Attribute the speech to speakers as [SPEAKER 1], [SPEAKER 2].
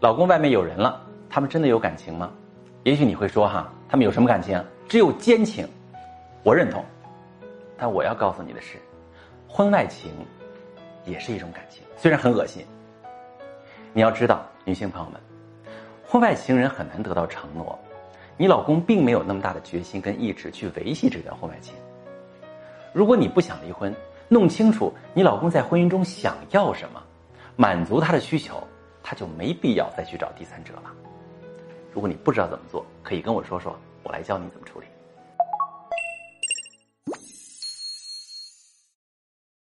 [SPEAKER 1] 老公外面有人了，他们真的有感情吗？也许你会说哈，他们有什么感情？只有奸情。我认同，但我要告诉你的是，婚外情也是一种感情，虽然很恶心。你要知道，女性朋友们，婚外情人很难得到承诺，你老公并没有那么大的决心跟意志去维系这段婚外情。如果你不想离婚，弄清楚你老公在婚姻中想要什么，满足他的需求，他就没必要再去找第三者了。如果你不知道怎么做，可以跟我说说，我来教你怎么处理。